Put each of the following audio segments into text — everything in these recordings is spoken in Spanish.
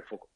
Vamos a poner el foco.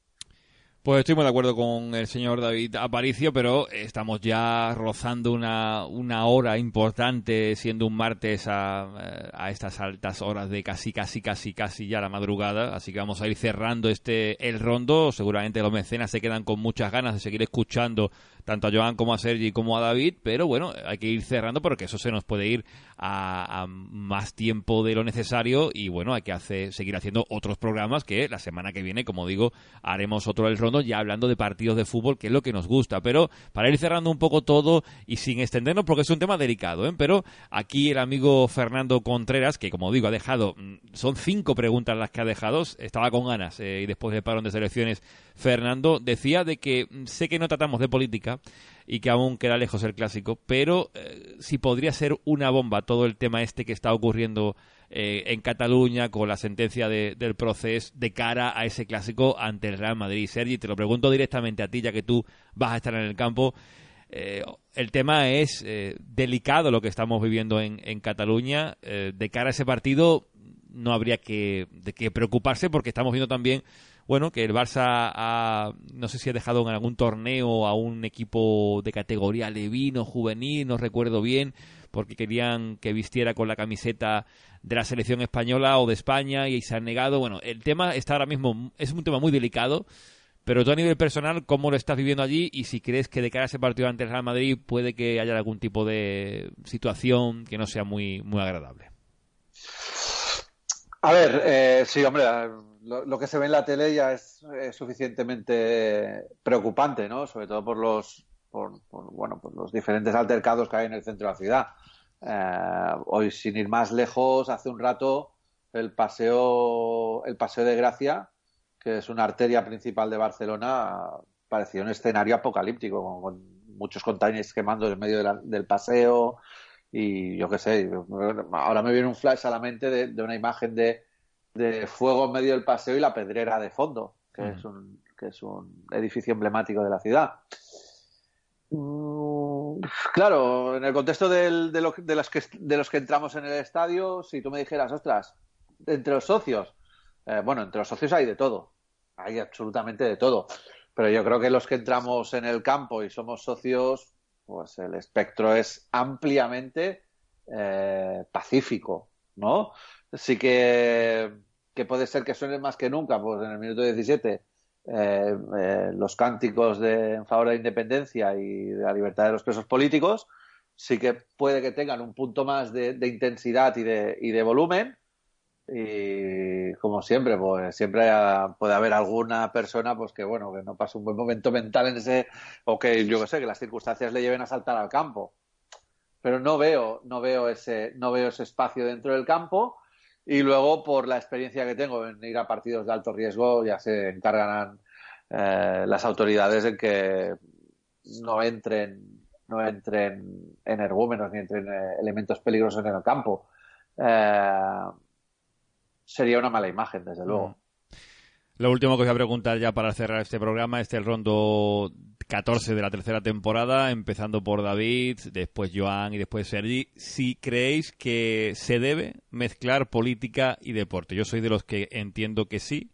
Pues estoy muy de acuerdo con el señor David Aparicio, pero estamos ya rozando una, una hora importante, siendo un martes a, a, estas altas horas de casi, casi, casi, casi ya la madrugada. Así que vamos a ir cerrando este el rondo. Seguramente los mecenas se quedan con muchas ganas de seguir escuchando tanto a Joan como a Sergi como a David, pero bueno, hay que ir cerrando porque eso se nos puede ir a, a más tiempo de lo necesario y bueno, hay que hacer, seguir haciendo otros programas que la semana que viene, como digo, haremos otro el rondo ya hablando de partidos de fútbol, que es lo que nos gusta, pero para ir cerrando un poco todo y sin extendernos porque es un tema delicado, ¿eh? pero aquí el amigo Fernando Contreras, que como digo, ha dejado, son cinco preguntas las que ha dejado, estaba con ganas eh, y después del parón de selecciones, Fernando decía de que sé que no tratamos de política, y que aún queda lejos el clásico, pero eh, si podría ser una bomba todo el tema este que está ocurriendo eh, en Cataluña con la sentencia de, del proceso de cara a ese clásico ante el Real Madrid. Sergi, te lo pregunto directamente a ti, ya que tú vas a estar en el campo. Eh, el tema es eh, delicado lo que estamos viviendo en, en Cataluña. de cara a ese partido no habría que, de que preocuparse porque estamos viendo también bueno, que el Barça ha, no sé si ha dejado en algún torneo a un equipo de categoría levino, juvenil, no recuerdo bien, porque querían que vistiera con la camiseta de la selección española o de España y se han negado. Bueno, el tema está ahora mismo, es un tema muy delicado, pero tú a nivel personal, ¿cómo lo estás viviendo allí? Y si crees que de cara a ese partido ante el Real Madrid puede que haya algún tipo de situación que no sea muy, muy agradable. A ver, eh, sí, hombre, lo, lo, que se ve en la tele ya es, suficientemente preocupante, ¿no? Sobre todo por los, por, bueno, por los diferentes altercados que hay en el centro de la ciudad. Eh, hoy, sin ir más lejos, hace un rato el paseo, el paseo de Gracia, que es una arteria principal de Barcelona, parecía un escenario apocalíptico, con, muchos containers quemando en medio del paseo y yo qué sé, ahora me viene un flash a la mente de, de una imagen de, de, fuego en medio del paseo y la pedrera de fondo, que, es, un, que es un edificio emblemático de la ciudad. Mm, claro, en el contexto del, de, lo, de, los que, de los que entramos en el estadio, si tú me dijeras, ostras, entre los socios, eh, bueno, entre los socios hay de todo, hay absolutamente de todo, pero yo creo que los que entramos en el campo y somos socios, pues el espectro es ampliamente eh, pacífico, ¿no? Sí que, que, puede ser que suene más que nunca, pues en el minuto 17 eh, eh, los cánticos de, en favor de la independencia y de la libertad de los presos políticos, sí que puede que tengan un punto más de, de intensidad y de, y de volumen, y como siempre pues siempre puede haber alguna persona pues que bueno que no pase un buen momento mental en ese o que yo que sé que las circunstancias le lleven a saltar al campo. Pero no veo no veo ese no veo ese espacio dentro del campo y luego por la experiencia que tengo en ir a partidos de alto riesgo ya se encargan eh, las autoridades en que no entren no entren energúmenos ni entren eh, elementos peligrosos en el campo. Eh, sería una mala imagen, desde luego. Mm. Lo último que os voy a preguntar ya para cerrar este programa es el rondo 14 de la tercera temporada, empezando por David, después Joan y después Sergi. Si creéis que se debe mezclar política y deporte, yo soy de los que entiendo que sí,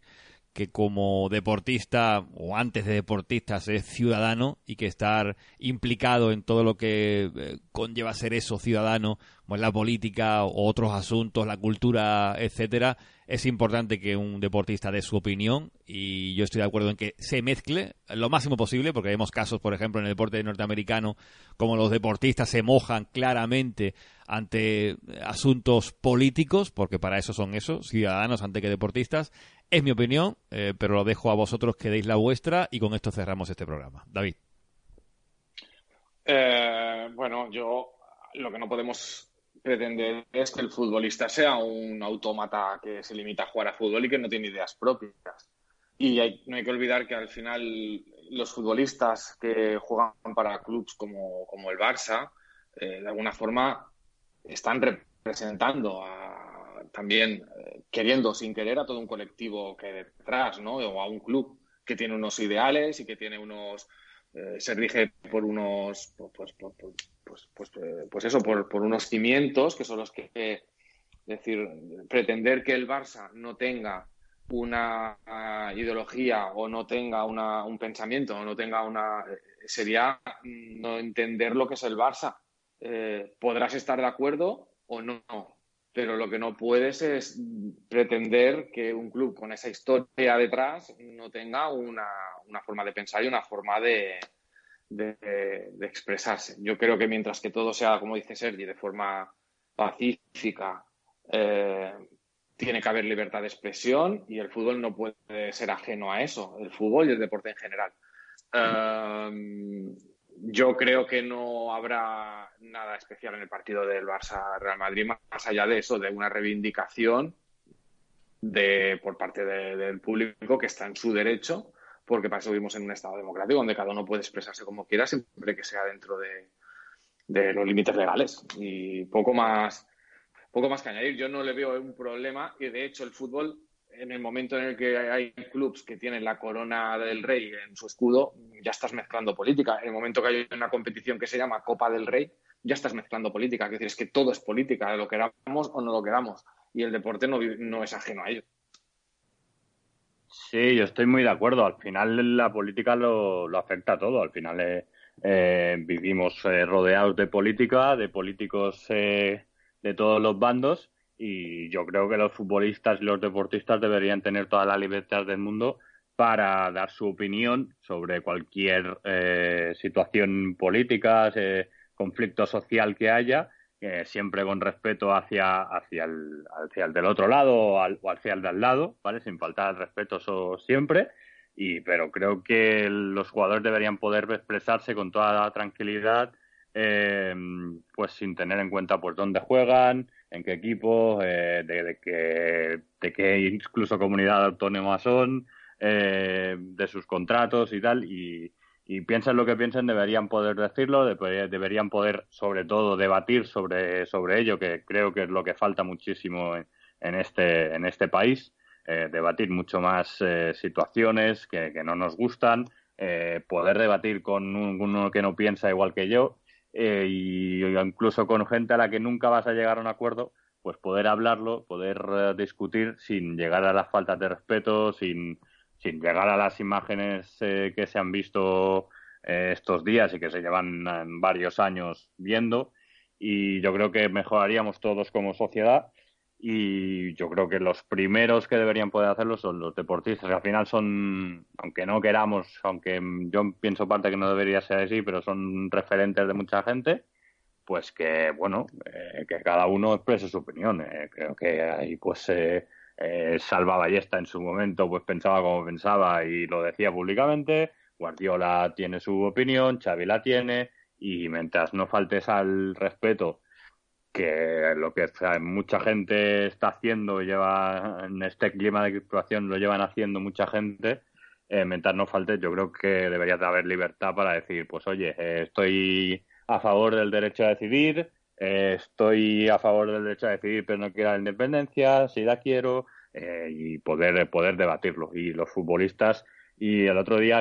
que como deportista o antes de deportista es ciudadano y que estar implicado en todo lo que eh, conlleva ser eso ciudadano, la política o otros asuntos, la cultura, etcétera, es importante que un deportista dé su opinión y yo estoy de acuerdo en que se mezcle lo máximo posible porque vemos casos, por ejemplo, en el deporte norteamericano como los deportistas se mojan claramente ante asuntos políticos, porque para eso son esos, ciudadanos antes que deportistas. Es mi opinión, eh, pero lo dejo a vosotros que deis la vuestra y con esto cerramos este programa. David. Eh, bueno, yo lo que no podemos pretender es que el futbolista sea un autómata que se limita a jugar a fútbol y que no tiene ideas propias. Y no hay que olvidar que al final los futbolistas que juegan para clubes como, el Barça, eh, de alguna forma están representando también, eh, queriendo sin querer, a todo un colectivo que hay detrás, ¿no? O a un club que tiene unos ideales y que tiene unos, eh, se rige por unos, pues, pues, pues, pues, pues eso, por, por, unos cimientos que son los que, es decir, pretender que el Barça no tenga una ideología o no tenga una, un pensamiento o no tenga una sería no entender lo que es el Barça. Eh, podrás estar de acuerdo o no, pero lo que no puedes es pretender que un club con esa historia detrás no tenga una, una forma de pensar y una forma de, expresarse. Yo creo que mientras que todo sea, como dice Sergi, de forma pacífica, eh, tiene que haber libertad de expresión y el fútbol no puede ser ajeno a eso, el fútbol y el deporte en general. Em, yo creo que no habrá nada especial en el partido del Barça-Real Madrid, más allá de eso, de una reivindicación de, por parte del público que está en su derecho porque para eso vivimos en un Estado democrático donde cada uno puede expresarse como quiera siempre que sea dentro de, los límites legales. Y poco más, poco más que añadir. Yo no le veo un problema y de hecho el fútbol, en el momento en el que hay clubes que tienen la corona del rey en su escudo, ya estás mezclando política. En el momento que hay una competición que se llama Copa del Rey, ya estás mezclando política. Es decir, es que todo es política, lo queramos o no lo queramos. Y el deporte no, no es ajeno a ello. Sí, yo estoy muy de acuerdo. Al final la política lo, lo afecta a todo. Al final eh, eh, vivimos eh, rodeados de política, de políticos de todos los bandos y yo creo que los futbolistas y los deportistas deberían tener toda la libertad del mundo para dar su opinión sobre cualquier situación política, conflicto social que haya siempre con respeto hacia, hacia, el, hacia el del otro lado o, hacia el de al lado, ¿vale? Sin faltar al respeto eso siempre. Y, pero creo que los jugadores deberían poder expresarse con toda tranquilidad, eh, pues sin tener en cuenta pues dónde juegan, en qué equipo, eh, de, de, qué, de qué incluso comunidad autónoma son, eh, de sus contratos y tal. Y, y piensen lo que piensen, deberían poder decirlo, deberían poder, sobre todo, debatir sobre, sobre ello, que creo que es lo que falta muchísimo en, este, en este país, eh, debatir mucho más eh, situaciones que, no nos gustan, eh, poder debatir con uno que no piensa igual que yo, y incluso con gente a la que nunca vas a llegar a un acuerdo, pues poder hablarlo, poder discutir sin llegar a las faltas de respeto, sin sin llegar a las imágenes eh, que se han visto eh, estos días y que se llevan eh, varios años viendo. Y yo creo que mejoraríamos todos como sociedad. Y yo creo que los primeros que deberían poder hacerlo son los deportistas, al final son, aunque no queramos, aunque yo pienso parte que no debería ser así, pero son referentes de mucha gente, pues que, bueno, que cada uno exprese su opinión. creo que ahí, pues, eh, Salva Ballesta en su momento pues pensaba como pensaba y lo decía públicamente. Guardiola tiene su opinión, Xavi la tiene y mientras no faltes al respeto que lo que mucha gente está haciendo lleva en este clima de situación lo llevan haciendo mucha gente eh, mientras no faltes yo creo que debería de haber libertad para decir pues oye eh, estoy a favor del derecho a decidir eh, estoy a favor del derecho a decidir, pero no quiero la independencia, si la quiero, eh, y poder, poder debatirlo. Y los futbolistas, y el otro día,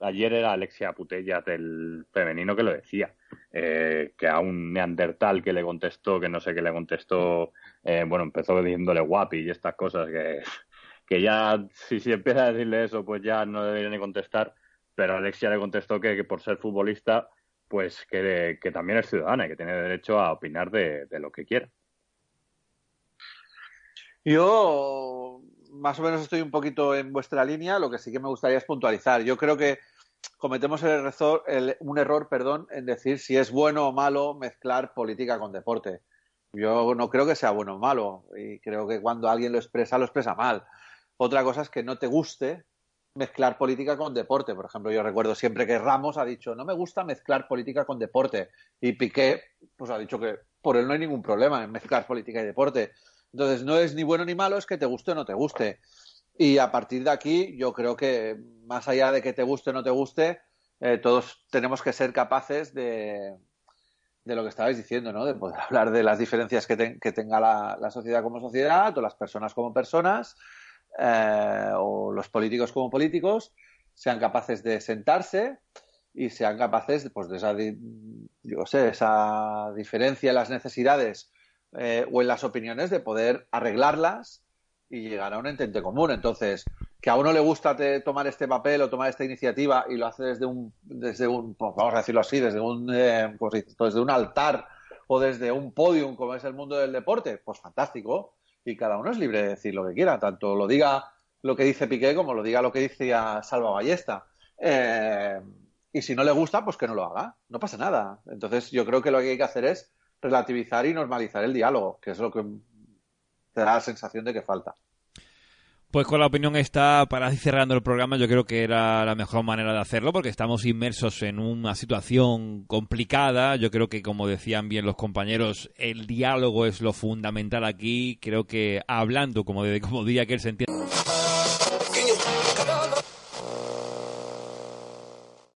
ayer era Alexia Putellas del femenino que lo decía, eh, que a un neandertal que le contestó, que no sé qué le contestó, bueno, empezó diciéndole guapi y estas cosas que, que ya, si, si empieza a decirle eso, pues ya no debería ni contestar, pero Alexia le contestó que por ser futbolista pues que, también es ciudadana y que tiene derecho a opinar de, lo que quiera. Yo más o menos estoy un poquito en vuestra línea, lo que sí que me gustaría es puntualizar. Yo creo que cometemos el un error perdón, en decir si es bueno o malo mezclar política con deporte. Yo no creo que sea bueno o malo y creo que cuando alguien lo expresa, lo expresa mal. Otra cosa es que no te guste mezclar política con deporte. Por ejemplo, yo recuerdo siempre que Ramos ha dicho, no me gusta mezclar política con deporte. Y Piqué, pues ha dicho que por él no hay ningún problema en mezclar política y deporte. Entonces, no es ni bueno ni malo, es que te guste o no te guste. Y a partir de aquí, yo creo que más allá de que te guste o no te guste, eh, todos tenemos que ser capaces de, de lo que estabais diciendo, ¿no? De poder hablar de las diferencias que, tenga la, sociedad como sociedad, o las personas como personas, eh, o los políticos como políticos, sean capaces de sentarse y sean capaces pues, de esa, yo sé, esa diferencia en las necesidades eh, o en las opiniones de poder arreglarlas y llegar a un entente común. Entonces, que a uno le gusta tomar este papel o tomar esta iniciativa y lo hace desde un, desde un pues vamos a decirlo así, desde un, eh, desde un altar o desde un podium como es el mundo del deporte, pues fantástico. Y cada uno es libre de decir lo que quiera, tanto lo diga lo que dice Piqué como lo diga lo que dice Salva Ballesta. Eh, y si no le gusta, pues que no lo haga. No pasa nada. Entonces yo creo que lo que hay que hacer es relativizar y normalizar el diálogo, que es lo que te da la sensación de que falta. Pues con la opinión está, para ir cerrando el programa, yo creo que era la mejor manera de hacerlo, porque estamos inmersos en una situación complicada. Yo creo que, como decían bien los compañeros, el diálogo es lo fundamental aquí. Creo que hablando, como, de, como diría que él se entiende